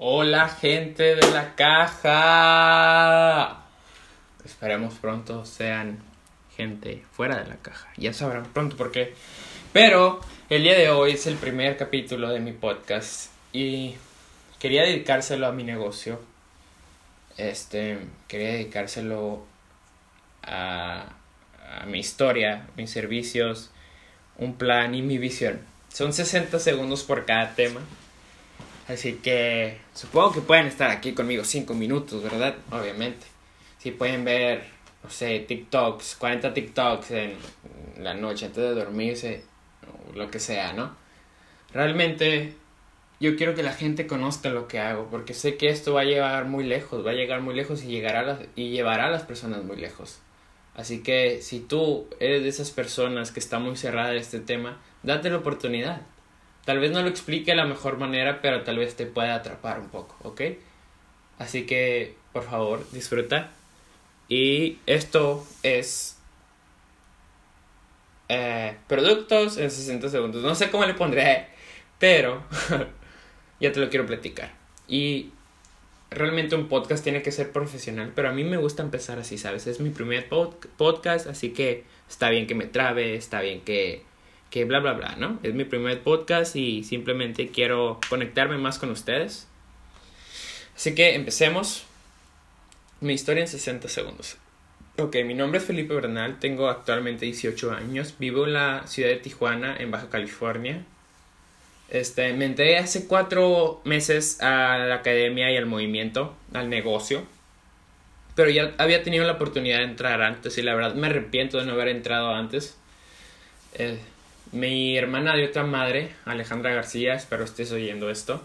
Hola gente de la caja. Esperemos pronto sean gente fuera de la caja. Ya sabrán pronto por qué. Pero el día de hoy es el primer capítulo de mi podcast y quería dedicárselo a mi negocio. Este, quería dedicárselo a, a mi historia, mis servicios, un plan y mi visión. Son 60 segundos por cada tema. Así que supongo que pueden estar aquí conmigo 5 minutos, ¿verdad? Obviamente. Si pueden ver, no sé, TikToks, 40 TikToks en la noche antes de dormirse, o lo que sea, ¿no? Realmente yo quiero que la gente conozca lo que hago, porque sé que esto va a llegar muy lejos, va a llegar muy lejos y, llegará a las, y llevará a las personas muy lejos. Así que si tú eres de esas personas que está muy cerrada de este tema, date la oportunidad. Tal vez no lo explique de la mejor manera, pero tal vez te pueda atrapar un poco, ¿ok? Así que, por favor, disfruta. Y esto es eh, productos en 60 segundos. No sé cómo le pondré, pero ya te lo quiero platicar. Y realmente un podcast tiene que ser profesional, pero a mí me gusta empezar así, ¿sabes? Es mi primer podcast, así que está bien que me trabe, está bien que que bla, bla, bla, ¿no? Es mi primer podcast y simplemente quiero conectarme más con ustedes. Así que empecemos mi historia en 60 segundos. Ok, mi nombre es Felipe Bernal, tengo actualmente 18 años, vivo en la ciudad de Tijuana, en Baja California. Este, me entré hace cuatro meses a la academia y al movimiento, al negocio. Pero ya había tenido la oportunidad de entrar antes y la verdad me arrepiento de no haber entrado antes. Eh, mi hermana de otra madre, Alejandra García, espero estés oyendo esto,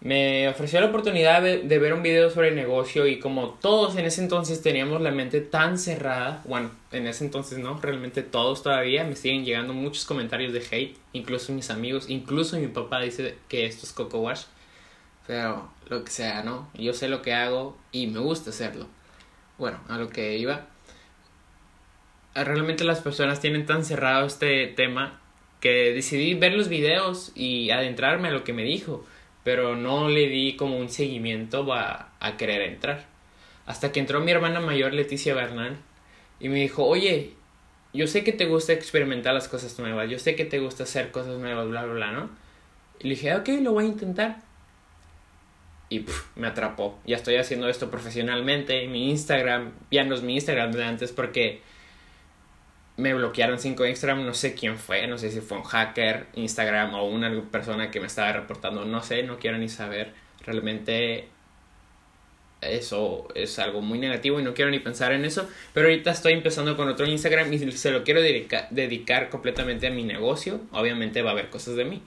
me ofreció la oportunidad de, ver un video sobre negocio y como todos en ese entonces teníamos la mente tan cerrada, bueno, en ese entonces no, realmente todos todavía, me siguen llegando muchos comentarios de hate, incluso mis amigos, incluso mi papá dice que esto es Coco Wash, pero lo que sea, ¿no? Yo sé lo que hago y me gusta hacerlo. Bueno, a lo que iba realmente las personas tienen tan cerrado este tema que decidí ver los videos y adentrarme a lo que me dijo, pero no le di como un seguimiento a, a querer entrar. Hasta que entró mi hermana mayor Leticia Bernal y me dijo, oye, yo sé que te gusta experimentar las cosas nuevas, yo sé que te gusta hacer cosas nuevas, bla, bla, bla, ¿no? Y le dije, ok, lo voy a intentar. Y me atrapó. Ya estoy haciendo esto profesionalmente. Mi Instagram, ya no es mi Instagram de antes porque me bloquearon 5 Instagram, no sé quién fue, no sé si fue un hacker, Instagram o una persona que me estaba reportando, no sé, no quiero ni saber. Realmente eso es algo muy negativo y no quiero ni pensar en eso. Pero ahorita estoy empezando con otro Instagram y se lo quiero dedicar completamente a mi negocio. Obviamente va a haber cosas de mí.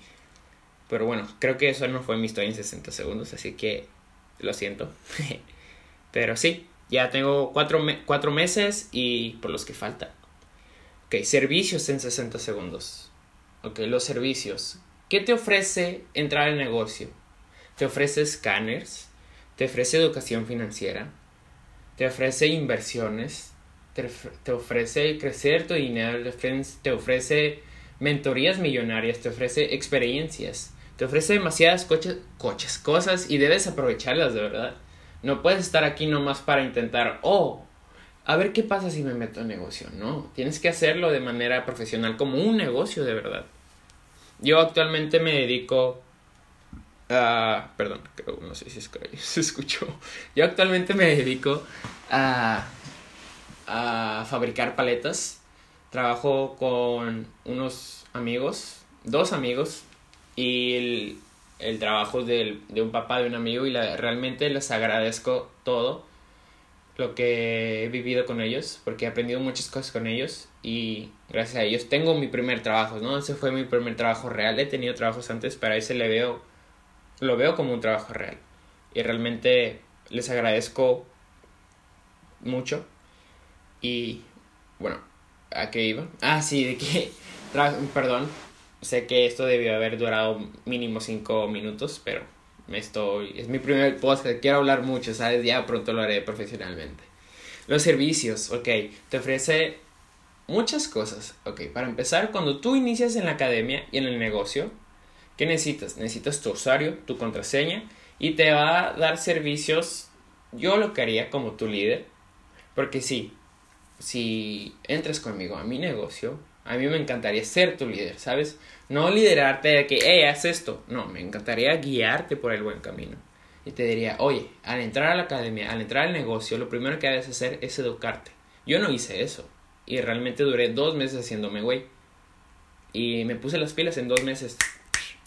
Pero bueno, creo que eso no fue mi historia en 60 segundos, así que lo siento. Pero sí, ya tengo cuatro, cuatro meses y por los que falta. Servicios en 60 segundos. Ok, los servicios. ¿Qué te ofrece entrar al negocio? Te ofrece escáneres, te ofrece educación financiera, te ofrece inversiones, te, ofrece crecer tu dinero, te ofrece mentorías millonarias, te ofrece experiencias, te ofrece demasiadas coches, cosas y debes aprovecharlas de verdad. No puedes estar aquí nomás para intentar, oh, a ver qué pasa si me meto en negocio. No, tienes que hacerlo de manera profesional, como un negocio de verdad. Yo actualmente me dedico a... Perdón, creo, no sé si se escuchó. Yo actualmente me dedico a, a fabricar paletas. Trabajo con unos amigos, dos amigos, y el, el trabajo de un papá de un amigo y realmente les agradezco todo lo que he vivido con ellos, porque he aprendido muchas cosas con ellos y gracias a ellos tengo mi primer trabajo, ¿no? Ese fue mi primer trabajo real, he tenido trabajos antes, pero a ese le veo, lo veo como un trabajo real y realmente les agradezco mucho y bueno, ¿a qué iba? Ah, sí, de que, perdón, sé que esto debió haber durado mínimo cinco minutos, pero me estoy, es mi primer podcast, quiero hablar mucho, ¿sabes? Ya pronto lo haré profesionalmente. Los servicios, ok, te ofrece muchas cosas, ok. Para empezar, cuando tú inicias en la academia y en el negocio, ¿qué necesitas? Necesitas tu usuario, tu contraseña y te va a dar servicios. Yo lo que haría como tu líder, porque sí, si entras conmigo a mi negocio, a mí me encantaría ser tu líder, ¿sabes? No liderarte de que, hey, haz esto. No, me encantaría guiarte por el buen camino. Y te diría, oye, al entrar a la academia, al entrar al negocio, lo primero que debes hacer es educarte. Yo no hice eso. Y realmente duré dos meses haciéndome güey. Y me puse las pilas en dos meses.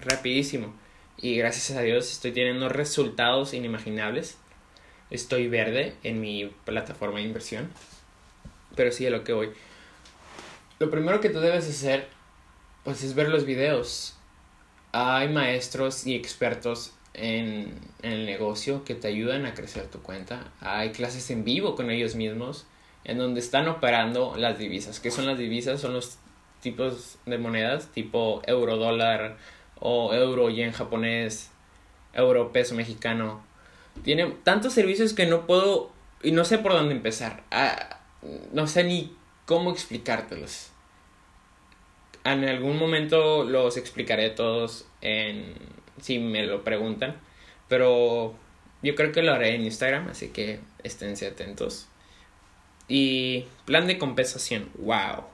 Rapidísimo. Y gracias a Dios estoy teniendo resultados inimaginables. Estoy verde en mi plataforma de inversión. Pero sí a lo que voy. Lo primero que tú debes hacer, pues es ver los videos. Hay maestros y expertos en, el negocio que te ayudan a crecer tu cuenta. Hay clases en vivo con ellos mismos en donde están operando las divisas. ¿Qué son las divisas? Son los tipos de monedas tipo euro dólar o euro yen japonés, euro peso mexicano. Tiene tantos servicios que no puedo y no sé por dónde empezar. Ah, no sé ni cómo explicártelos. En algún momento los explicaré todos en si me lo preguntan, pero yo creo que lo haré en Instagram, así que esténse atentos. Y plan de compensación, wow.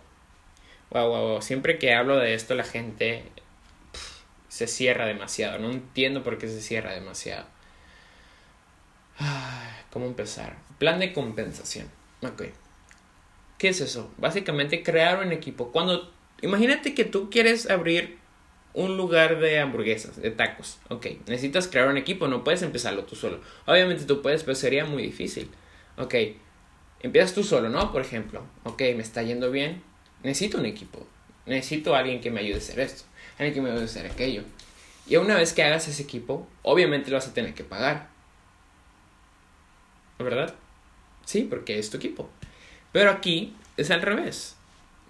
Wow, wow, wow. Siempre que hablo de esto la gente se cierra demasiado. No entiendo por qué se cierra demasiado. ¿Cómo empezar? Plan de compensación. Ok. ¿Qué es eso? Básicamente crear un equipo. Cuando imagínate que tú quieres abrir un lugar de hamburguesas, de tacos. Ok, necesitas crear un equipo, no puedes empezarlo tú solo. Obviamente tú puedes, pero sería muy difícil. Ok, empiezas tú solo, ¿no? Por ejemplo, ok, me está yendo bien, necesito un equipo. Necesito a alguien que me ayude a hacer esto, alguien que me ayude a hacer aquello. Y una vez que hagas ese equipo, obviamente lo vas a tener que pagar. ¿Verdad? Sí, porque es tu equipo. Pero aquí es al revés.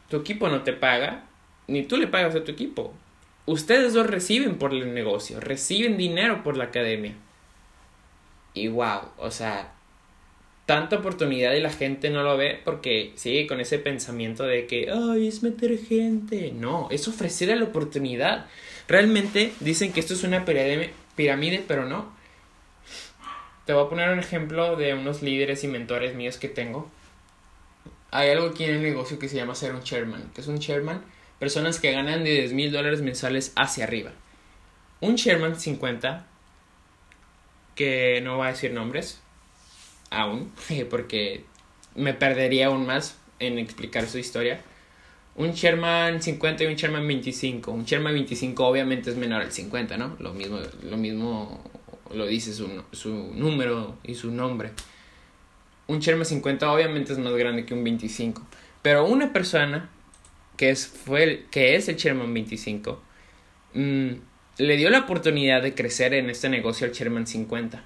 Tu equipo no te paga, ni tú le pagas a tu equipo. Ustedes dos reciben por el negocio, reciben dinero por la academia. Y wow, o sea, tanta oportunidad y la gente no lo ve porque sigue con ese pensamiento de que, ay, es meter gente. No, es ofrecer la oportunidad. Realmente dicen que esto es una pirámide, pero no. Te voy a poner un ejemplo de unos líderes y mentores míos que tengo hay algo aquí en el negocio que se llama ser un chairman. que es un chairman? Personas que ganan de 10 mil dólares mensuales hacia arriba. Un chairman 50, que no va a decir nombres, aún, porque me perdería aún más en explicar su historia. Un Sherman 50 y un Sherman 25. Un Sherman 25 obviamente es menor al 50, ¿no? Lo mismo lo, mismo lo dice su, su número y su nombre un Sherman 50 obviamente es más grande que un 25. Pero una persona que es, fue que es el Sherman 25 mm, le dio la oportunidad de crecer en este negocio al Sherman 50.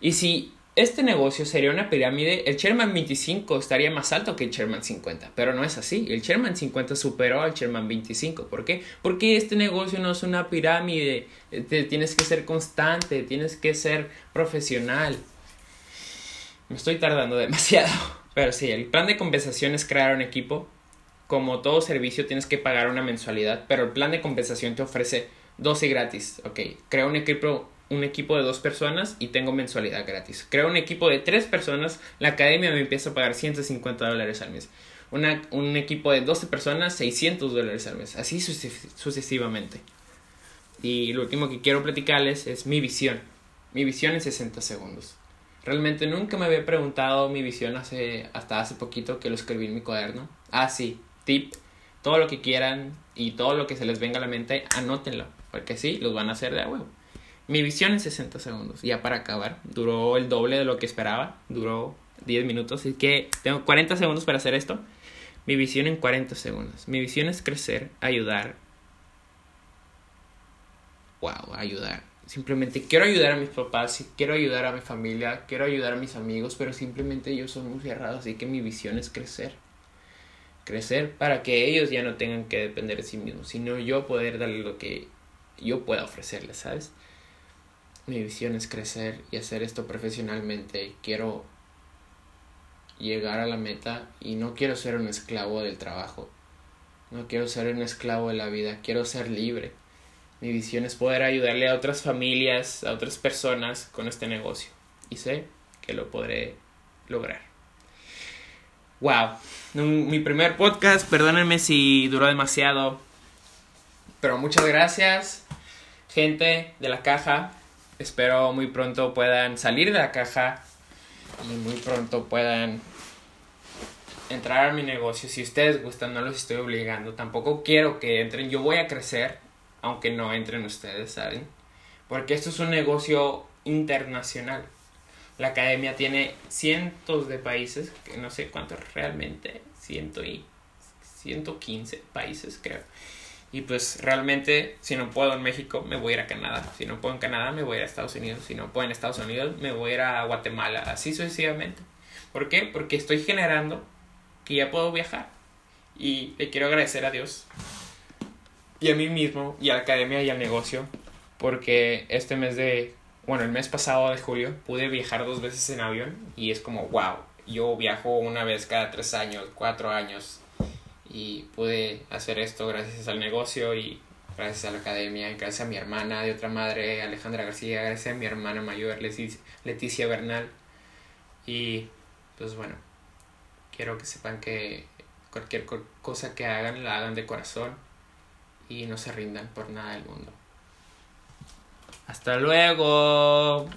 Y si este negocio sería una pirámide, el Sherman 25 estaría más alto que el Sherman 50, pero no es así. El Sherman 50 superó al Sherman 25. ¿Por qué? Porque este negocio no es una pirámide. Tienes que ser constante, tienes que ser profesional. Me estoy tardando demasiado. Pero sí, el plan de compensación es crear un equipo. Como todo servicio tienes que pagar una mensualidad, pero el plan de compensación te ofrece 12 gratis. Ok, creo un equipo, un equipo de dos personas y tengo mensualidad gratis. Creo un equipo de tres personas, la academia me empieza a pagar 150 dólares al mes. Una, un equipo de 12 personas, 600 dólares al mes. Así sucesivamente. Y lo último que quiero platicarles es mi visión. Mi visión en 60 segundos. Realmente nunca me había preguntado mi visión hace, hasta hace poquito que lo escribí en mi cuaderno. Ah, sí, tip, todo lo que quieran y todo lo que se les venga a la mente, anótenlo, porque sí, los van a hacer de a huevo. Mi visión en 60 segundos, ya para acabar, duró el doble de lo que esperaba, duró 10 minutos, y que tengo 40 segundos para hacer esto. Mi visión en 40 segundos. Mi visión es crecer, ayudar. Wow, ayudar Simplemente quiero ayudar a mis papás, quiero ayudar a mi familia, quiero ayudar a mis amigos, pero simplemente ellos son muy cerrados, así que mi visión es crecer. Crecer para que ellos ya no tengan que depender de sí mismos, sino yo poder darle lo que yo pueda ofrecerles, ¿sabes? Mi visión es crecer y hacer esto profesionalmente. Quiero llegar a la meta y no quiero ser un esclavo del trabajo. No quiero ser un esclavo de la vida, quiero ser libre Mi visión es poder ayudarle a otras familias, a otras personas con este negocio. Y sé que lo podré lograr. Wow, mi primer podcast, perdónenme si duró demasiado, pero muchas gracias, gente de la caja. Espero muy pronto puedan salir de la caja y muy pronto puedan entrar a mi negocio. Si ustedes gustan, no los estoy obligando. Tampoco quiero que entren. Yo voy a crecer, aunque no entren ustedes, ¿saben? Porque esto es un negocio internacional. La academia tiene cientos de países, que no sé cuántos realmente, ciento y 115 países creo. Y pues realmente, si no puedo en México, me voy a ir a Canadá. Si no puedo en Canadá, me voy a ir a Estados Unidos. Si no puedo en Estados Unidos, me voy a ir a Guatemala. Así sucesivamente. ¿Por qué? Porque estoy generando que ya puedo viajar. Y le quiero agradecer a Dios y a mí mismo y a la academia y al negocio porque este mes de, bueno, el mes pasado de julio pude viajar dos veces en avión y es como, wow, yo viajo una vez cada tres años, cuatro años y pude hacer esto gracias al negocio y gracias a la academia, gracias a mi hermana de otra madre, Alejandra García, gracias a mi hermana mayor, Leticia Bernal. Y pues bueno, quiero que sepan que cualquier cosa que hagan la hagan de corazón y no se rindan por nada del mundo. Hasta luego.